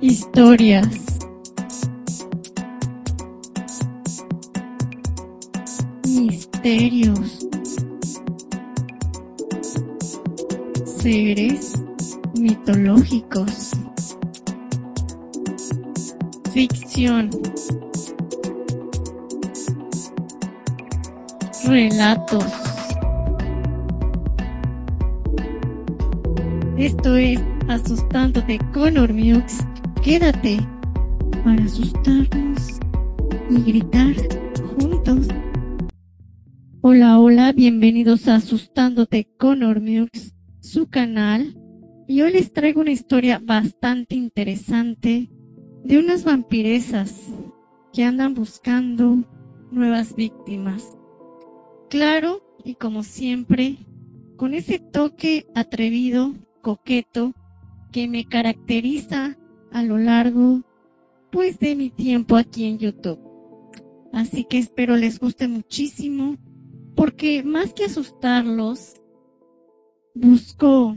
Historias. Misterios. Seres mitológicos. Ficción. Relatos. Esto es Asustándote con Ormux. Quédate para asustarnos y gritar juntos. Hola, hola, bienvenidos a Asustándote con Ormux, su canal. Y hoy les traigo una historia bastante interesante de unas vampiresas que andan buscando nuevas víctimas. Claro, y como siempre, con ese toque atrevido, coqueto, que me caracteriza a lo largo pues de mi tiempo aquí en YouTube. Así que espero les guste muchísimo porque más que asustarlos, busco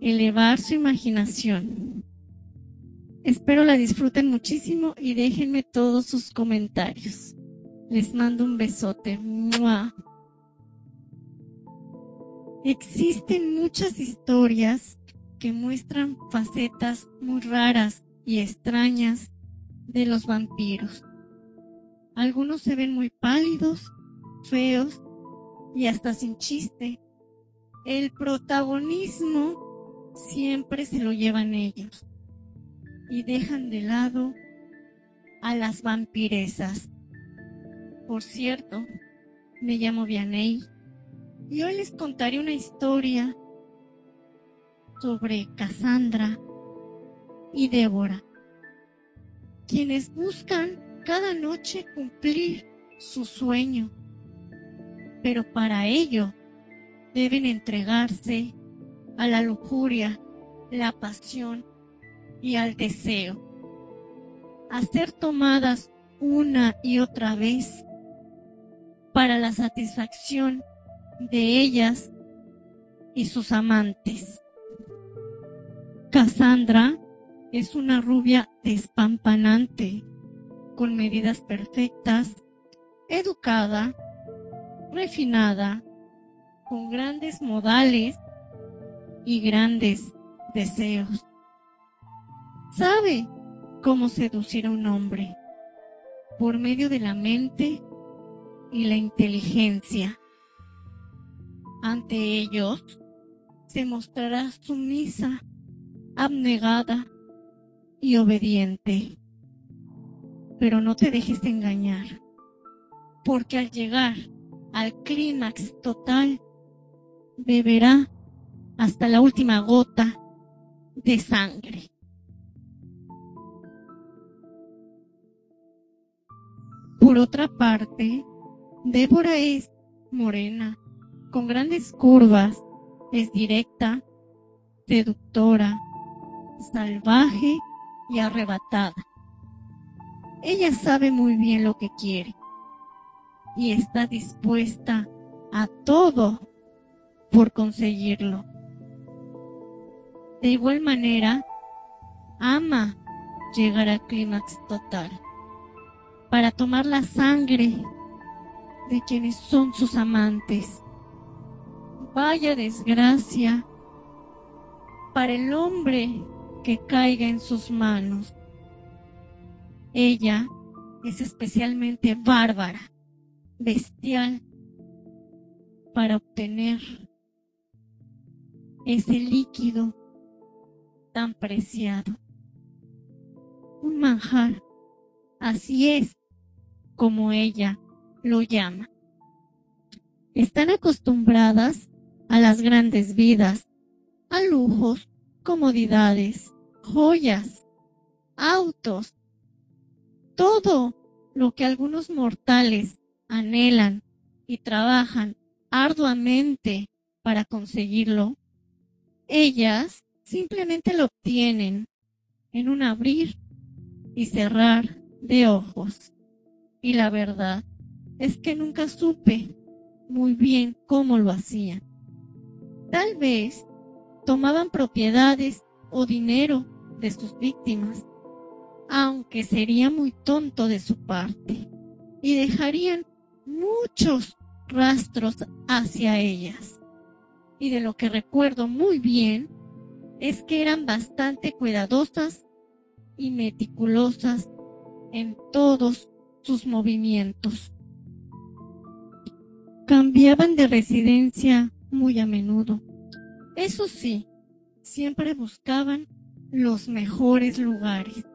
elevar su imaginación. Espero la disfruten muchísimo y déjenme todos sus comentarios. Les mando un besote. Existen muchas historias que muestran facetas muy raras y extrañas de los vampiros. Algunos se ven muy pálidos, feos y hasta sin chiste. El protagonismo siempre se lo llevan ellos y dejan de lado a las vampiresas. Por cierto, me llamo Vianey y hoy les contaré una historia sobre Cassandra y Débora, quienes buscan cada noche cumplir su sueño, pero para ello deben entregarse a la lujuria, la pasión y al deseo, a ser tomadas una y otra vez para la satisfacción de ellas y sus amantes. Cassandra es una rubia despampanante, con medidas perfectas, educada, refinada, con grandes modales y grandes deseos. Sabe cómo seducir a un hombre por medio de la mente y la inteligencia. Ante ellos se mostrará sumisa abnegada y obediente. Pero no te dejes engañar, porque al llegar al clímax total, beberá hasta la última gota de sangre. Por otra parte, Débora es morena, con grandes curvas, es directa, seductora, salvaje y arrebatada. Ella sabe muy bien lo que quiere y está dispuesta a todo por conseguirlo. De igual manera, ama llegar al clímax total para tomar la sangre de quienes son sus amantes. Vaya desgracia para el hombre que caiga en sus manos. Ella es especialmente bárbara, bestial, para obtener ese líquido tan preciado. Un manjar, así es como ella lo llama. están acostumbradas a las grandes vidas, a lujos, comodidades, joyas, autos, todo lo que algunos mortales anhelan y trabajan arduamente para conseguirlo, ellas simplemente lo obtienen en un abrir y cerrar de ojos. Y la verdad es que nunca supe muy bien cómo lo hacían. Tal vez tomaban propiedades o dinero de sus víctimas, aunque sería muy tonto de su parte, y dejarían muchos rastros hacia ellas. Y de lo que recuerdo muy bien es que eran bastante cuidadosas y meticulosas en todos sus movimientos. Cambiaban de residencia muy a menudo. Eso sí, siempre buscaban los mejores lugares.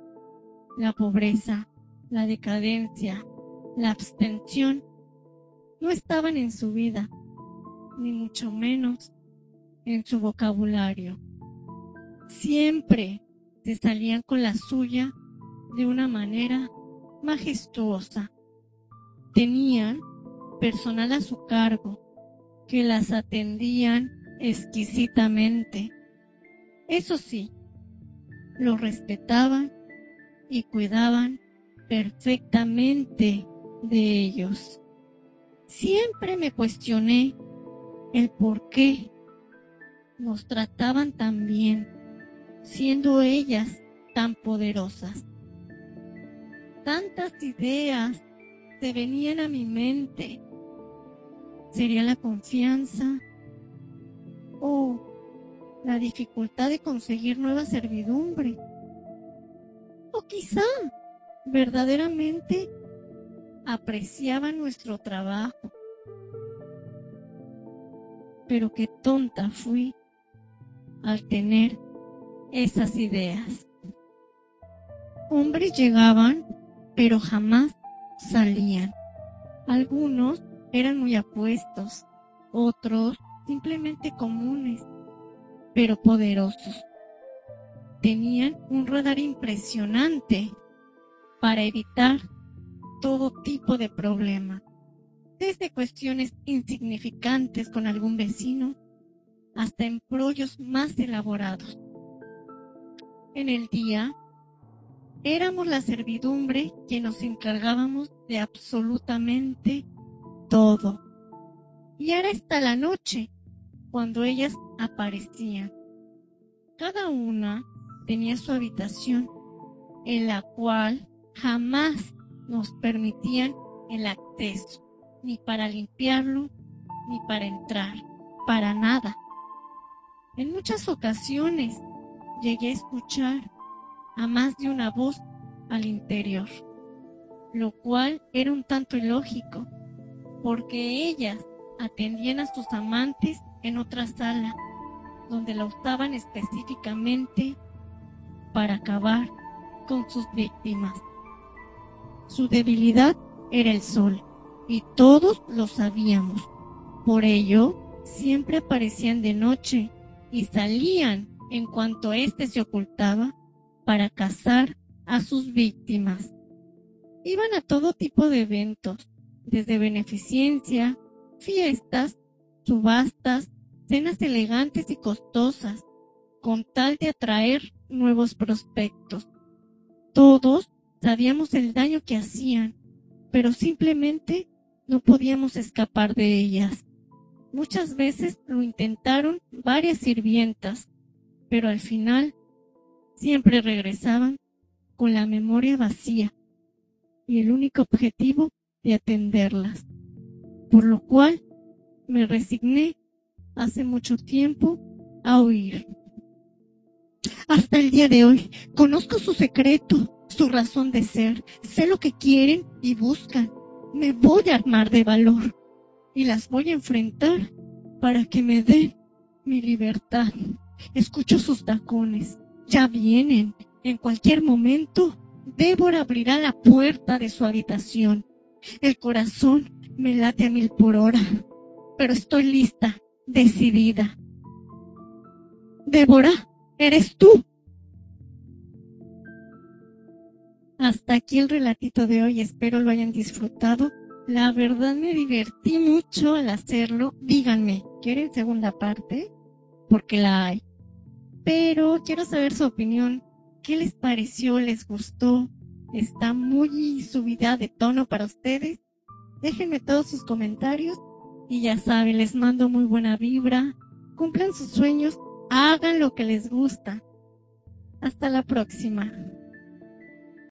La pobreza, la decadencia, la abstención no estaban en su vida, ni mucho menos en su vocabulario. Siempre se salían con la suya de una manera majestuosa. Tenían personal a su cargo que las atendían exquisitamente. Eso sí, lo respetaban y cuidaban perfectamente de ellos. Siempre me cuestioné el por qué nos trataban tan bien, siendo ellas tan poderosas. Tantas ideas se venían a mi mente. ¿Sería la confianza o la dificultad de conseguir nueva servidumbre? O quizá verdaderamente apreciaba nuestro trabajo. Pero qué tonta fui al tener esas ideas. Hombres llegaban, pero jamás salían. Algunos eran muy apuestos, otros simplemente comunes, pero poderosos. Tenían un radar impresionante para evitar todo tipo de problema, desde cuestiones insignificantes con algún vecino hasta embrollos más elaborados. En el día, éramos la servidumbre que nos encargábamos de absolutamente todo. Y era hasta la noche cuando ellas aparecían. Cada una tenía su habitación en la cual jamás nos permitían el acceso, ni para limpiarlo, ni para entrar, para nada. En muchas ocasiones llegué a escuchar a más de una voz al interior, lo cual era un tanto ilógico, porque ellas atendían a sus amantes en otra sala, donde la usaban específicamente para acabar con sus víctimas. Su debilidad era el sol, y todos lo sabíamos. Por ello, siempre aparecían de noche y salían en cuanto éste se ocultaba para cazar a sus víctimas. Iban a todo tipo de eventos, desde beneficencia, fiestas, subastas, cenas elegantes y costosas, con tal de atraer nuevos prospectos. Todos Sabíamos el daño que hacían, pero simplemente no podíamos escapar de ellas. Muchas veces lo intentaron varias sirvientas, pero al final siempre regresaban con la memoria vacía y el único objetivo de atenderlas, por lo cual me resigné hace mucho tiempo a huir. Hasta el día de hoy conozco su secreto su razón de ser, sé lo que quieren y buscan. Me voy a armar de valor y las voy a enfrentar para que me den mi libertad. Escucho sus tacones, ya vienen. En cualquier momento, Débora abrirá la puerta de su habitación. El corazón me late a mil por hora. pero estoy lista, decidida. Débora, eres tú. Hasta aquí el relatito de hoy, espero lo hayan disfrutado. La verdad me divertí mucho al hacerlo. Díganme, ¿quieren segunda parte? Porque la hay. Pero quiero saber su opinión. ¿Qué les pareció? ¿Les gustó? ¿Está muy subida de tono para ustedes? Déjenme todos sus comentarios y ya saben, les mando muy buena vibra. Cumplan sus sueños, hagan lo que les gusta. Hasta la próxima.